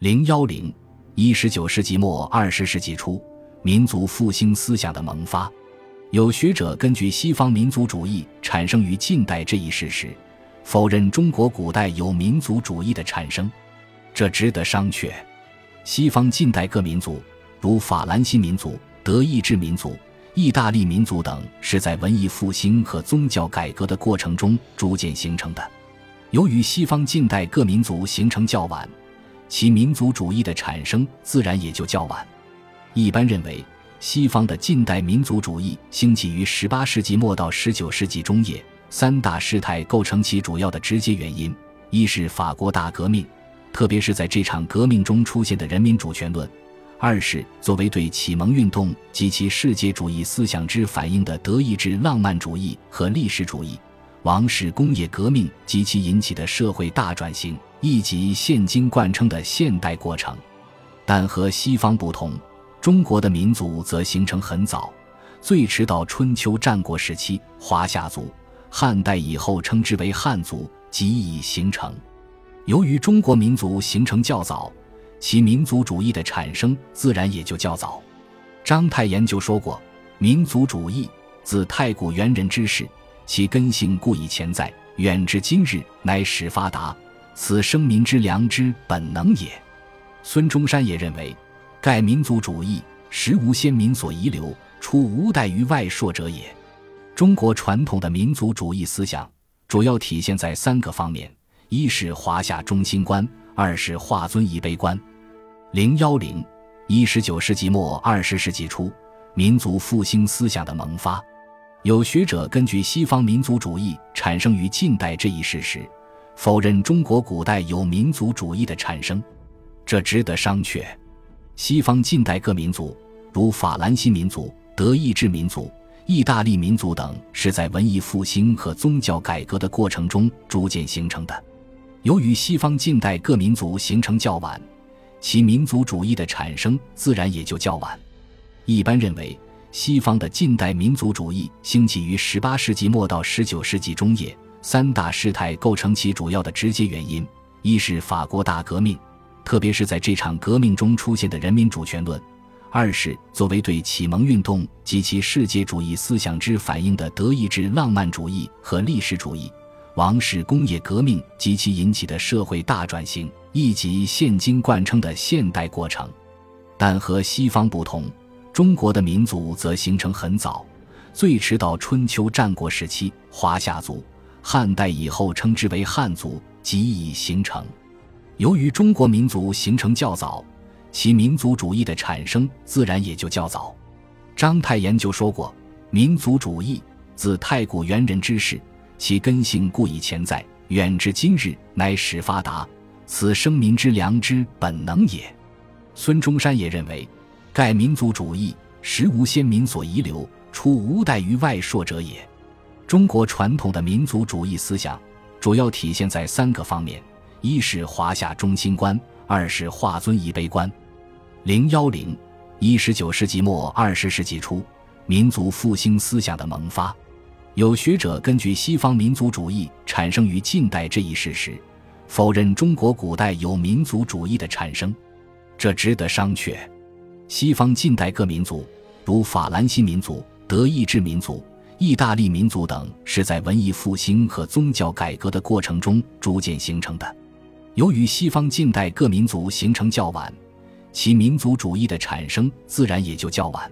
零幺零，一十九世纪末二十世纪初，民族复兴思想的萌发。有学者根据西方民族主义产生于近代这一事实，否认中国古代有民族主义的产生，这值得商榷。西方近代各民族，如法兰西民族、德意志民族、意大利民族等，是在文艺复兴和宗教改革的过程中逐渐形成的。由于西方近代各民族形成较晚，其民族主义的产生自然也就较晚。一般认为。西方的近代民族主义兴起于18世纪末到19世纪中叶，三大事态构成其主要的直接原因：一是法国大革命，特别是在这场革命中出现的人民主权论；二是作为对启蒙运动及其世界主义思想之反应的德意志浪漫主义和历史主义；王室工业革命及其引起的社会大转型，以及现今贯称的现代过程。但和西方不同。中国的民族则形成很早，最迟到春秋战国时期，华夏族；汉代以后称之为汉族，即已形成。由于中国民族形成较早，其民族主义的产生自然也就较早。章太炎就说过：“民族主义自太古猿人之事，其根性固以潜在，远至今日，乃始发达。此生民之良知本能也。”孙中山也认为。盖民族主义实无先民所遗留，出无待于外铄者也。中国传统的民族主义思想主要体现在三个方面：一是华夏中心观，二是华尊一卑观。零幺零，一十九世纪末二十世纪初，民族复兴思想的萌发。有学者根据西方民族主义产生于近代这一事实，否认中国古代有民族主义的产生，这值得商榷。西方近代各民族，如法兰西民族、德意志民族、意大利民族等，是在文艺复兴和宗教改革的过程中逐渐形成的。由于西方近代各民族形成较晚，其民族主义的产生自然也就较晚。一般认为，西方的近代民族主义兴起于18世纪末到19世纪中叶，三大事态构成其主要的直接原因：一是法国大革命。特别是在这场革命中出现的人民主权论；二是作为对启蒙运动及其世界主义思想之反应的德意志浪漫主义和历史主义；王室工业革命及其引起的社会大转型，以及现今贯称的现代过程。但和西方不同，中国的民族则形成很早，最迟到春秋战国时期，华夏族；汉代以后称之为汉族，即已形成。由于中国民族形成较早，其民族主义的产生自然也就较早。章太炎就说过：“民族主义自太古猿人之事，其根性固以前在，远至今日，乃始发达。此生民之良知本能也。”孙中山也认为，盖民族主义实无先民所遗留，出无待于外铄者也。中国传统的民族主义思想主要体现在三个方面。一是华夏中心观，二是华尊仪卑观。零幺零，一十九世纪末二十世纪初，民族复兴思想的萌发。有学者根据西方民族主义产生于近代这一事实，否认中国古代有民族主义的产生，这值得商榷。西方近代各民族，如法兰西民族、德意志民族。意大利民族等是在文艺复兴和宗教改革的过程中逐渐形成的。由于西方近代各民族形成较晚，其民族主义的产生自然也就较晚。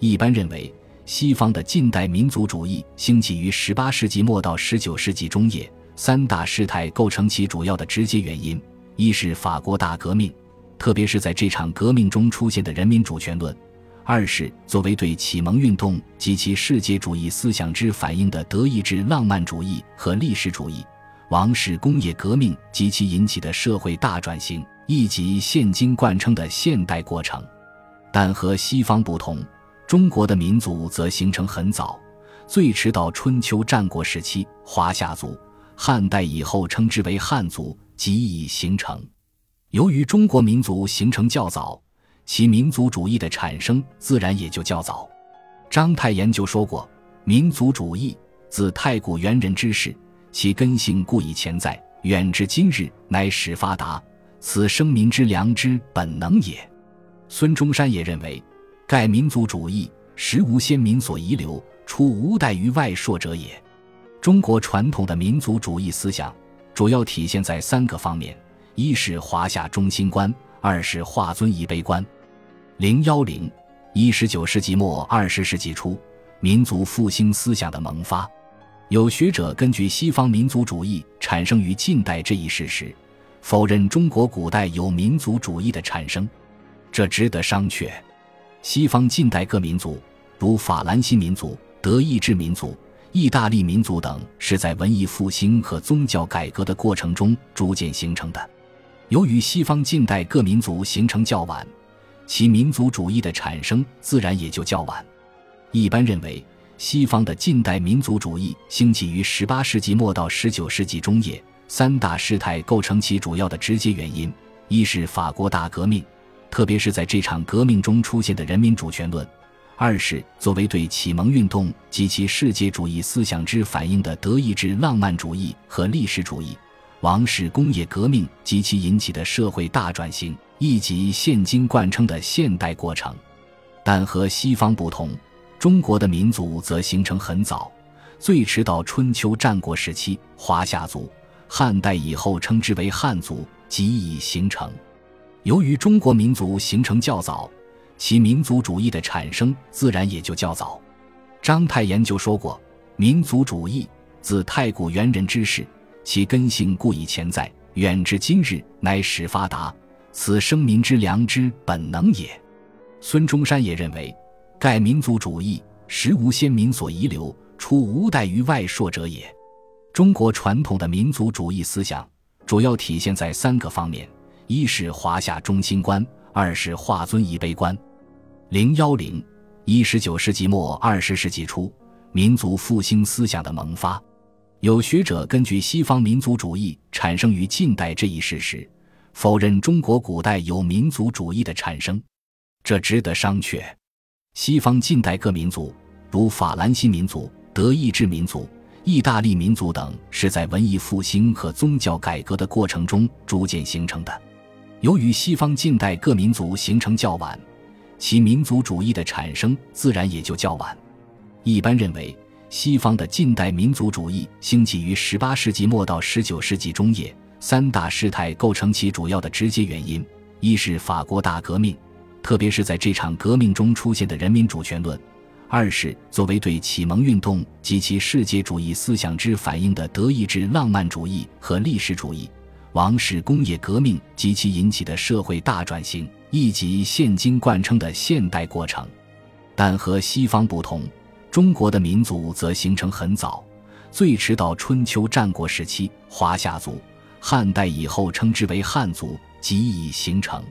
一般认为，西方的近代民族主义兴起于18世纪末到19世纪中叶，三大事态构成其主要的直接原因：一是法国大革命，特别是在这场革命中出现的人民主权论；二是作为对启蒙运动及其世界主义思想之反应的德意志浪漫主义和历史主义。王室工业革命及其引起的社会大转型，以及现今贯称的现代过程。但和西方不同，中国的民族则形成很早，最迟到春秋战国时期，华夏族；汉代以后称之为汉族，即已形成。由于中国民族形成较早，其民族主义的产生自然也就较早。章太炎就说过：“民族主义自太古猿人之事。”其根性固以前在，远至今日，乃始发达。此生民之良知本能也。孙中山也认为，盖民族主义实无先民所遗留，出无待于外铄者也。中国传统的民族主义思想主要体现在三个方面：一是华夏中心观，二是华尊仪卑观。零幺零一十九世纪末二十世纪初，民族复兴思想的萌发。有学者根据西方民族主义产生于近代这一事实，否认中国古代有民族主义的产生，这值得商榷。西方近代各民族，如法兰西民族、德意志民族、意大利民族等，是在文艺复兴和宗教改革的过程中逐渐形成的。由于西方近代各民族形成较晚，其民族主义的产生自然也就较晚。一般认为。西方的近代民族主义兴起于18世纪末到19世纪中叶，三大事态构成其主要的直接原因：一是法国大革命，特别是在这场革命中出现的人民主权论；二是作为对启蒙运动及其世界主义思想之反应的德意志浪漫主义和历史主义；王室工业革命及其引起的社会大转型，以及现今贯称的现代过程。但和西方不同。中国的民族则形成很早，最迟到春秋战国时期，华夏族；汉代以后称之为汉族，即已形成。由于中国民族形成较早，其民族主义的产生自然也就较早。章太炎就说过：“民族主义自太古猿人之事，其根性固以潜在，远至今日，乃始发达。此生民之良知本能也。”孙中山也认为。盖民族主义实无先民所遗留，出无待于外铄者也。中国传统的民族主义思想主要体现在三个方面：一是华夏中心观，二是华尊一卑观。零幺零一十九世纪末二十世纪初，民族复兴思想的萌发。有学者根据西方民族主义产生于近代这一事实，否认中国古代有民族主义的产生，这值得商榷。西方近代各民族，如法兰西民族、德意志民族、意大利民族等，是在文艺复兴和宗教改革的过程中逐渐形成的。由于西方近代各民族形成较晚，其民族主义的产生自然也就较晚。一般认为，西方的近代民族主义兴起于18世纪末到19世纪中叶，三大事态构成其主要的直接原因：一是法国大革命。特别是在这场革命中出现的人民主权论；二是作为对启蒙运动及其世界主义思想之反应的德意志浪漫主义和历史主义；王室工业革命及其引起的社会大转型，以及现今贯称的现代过程。但和西方不同，中国的民族则形成很早，最迟到春秋战国时期，华夏族；汉代以后称之为汉族，即已形成。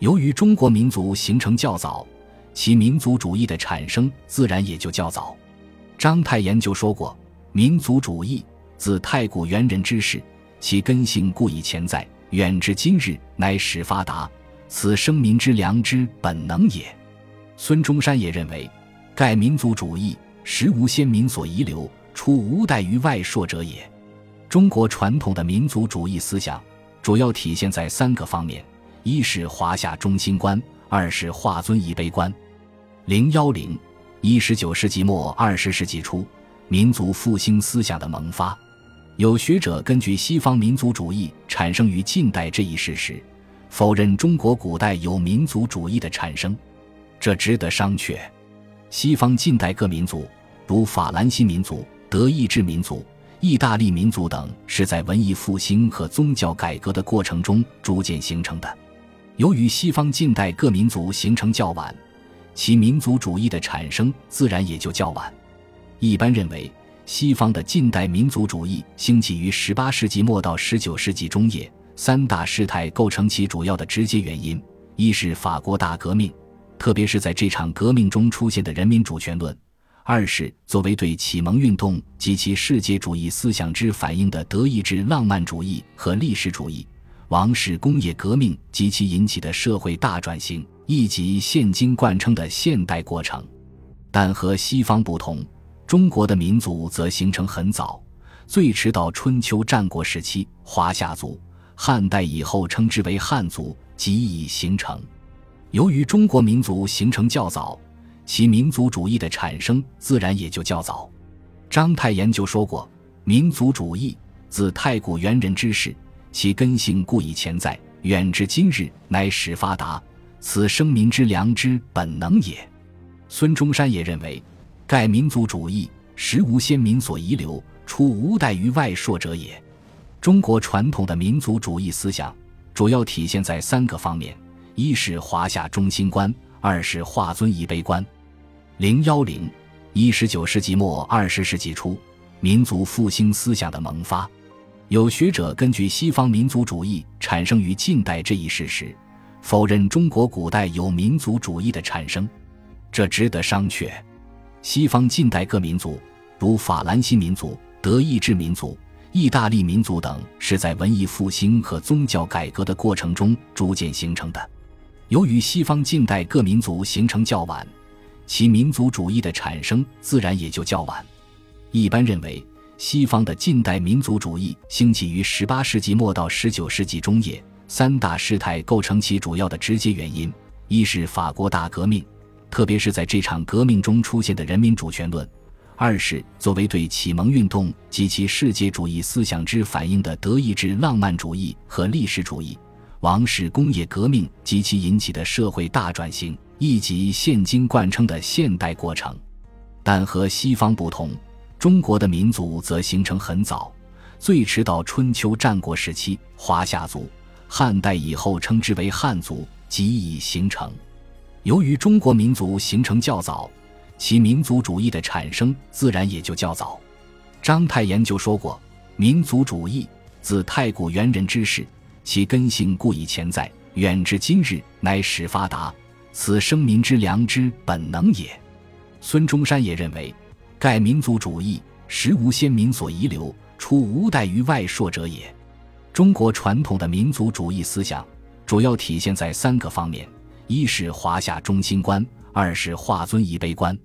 由于中国民族形成较早，其民族主义的产生自然也就较早。章太炎就说过：“民族主义自太古猿人之始，其根性固以潜在，远至今日，乃始发达。此生民之良知本能也。”孙中山也认为，盖民族主义实无先民所遗留，出无待于外铄者也。中国传统的民族主义思想主要体现在三个方面。一是华夏中心观，二是华尊仪卑观。零幺零一十九世纪末二十世纪初，民族复兴思想的萌发。有学者根据西方民族主义产生于近代这一事实，否认中国古代有民族主义的产生，这值得商榷。西方近代各民族，如法兰西民族、德意志民族、意大利民族等，是在文艺复兴和宗教改革的过程中逐渐形成的。由于西方近代各民族形成较晚，其民族主义的产生自然也就较晚。一般认为，西方的近代民族主义兴起于18世纪末到19世纪中叶，三大事态构成其主要的直接原因：一是法国大革命，特别是在这场革命中出现的人民主权论；二是作为对启蒙运动及其世界主义思想之反应的德意志浪漫主义和历史主义。王室工业革命及其引起的社会大转型，以及现今贯称的现代过程。但和西方不同，中国的民族则形成很早，最迟到春秋战国时期，华夏族；汉代以后称之为汉族，即已形成。由于中国民族形成较早，其民族主义的产生自然也就较早。章太炎就说过：“民族主义自太古猿人之事，其根性固以前在，远至今日，乃始发达。此生民之良知本能也。”孙中山也认为，盖民族主义实无先民所遗留，出无待于外铄者也。中国传统的民族主义思想主要体现在三个方面：一是华夏中心观，二是化尊仪卑观。零幺零，一十九世纪末二十世纪初，民族复兴思想的萌发。有学者根据西方民族主义产生于近代这一事实，否认中国古代有民族主义的产生。这值得商榷。西方近代各民族，如法兰西民族、德意志民族、意大利民族等，是在文艺复兴和宗教改革的过程中逐渐形成的。由于西方近代各民族形成较晚，其民族主义的产生自然也就较晚。一般认为，西方的近代民族主义兴起于18世纪末到19世纪中叶，三大事态构成其主要的直接原因：一是法国大革命。特别是在这场革命中出现的人民主权论；二是作为对启蒙运动及其世界主义思想之反应的德意志浪漫主义和历史主义；王室工业革命及其引起的社会大转型，以及现今贯称的现代过程。但和西方不同，中国的民族则形成很早，最迟到春秋战国时期，华夏族；汉代以后称之为汉族，即已形成。由于中国民族形成较早，其民族主义的产生自然也就较早。章太炎就说过：“民族主义自太古猿人之事，其根性固以前在，远至今日，乃始发达。此生民之良知本能也。”孙中山也认为，盖民族主义实无先民所遗留，出无待于外铄者也。中国传统的民族主义思想主要体现在三个方面。一是华夏中心观，二是华尊仪卑观。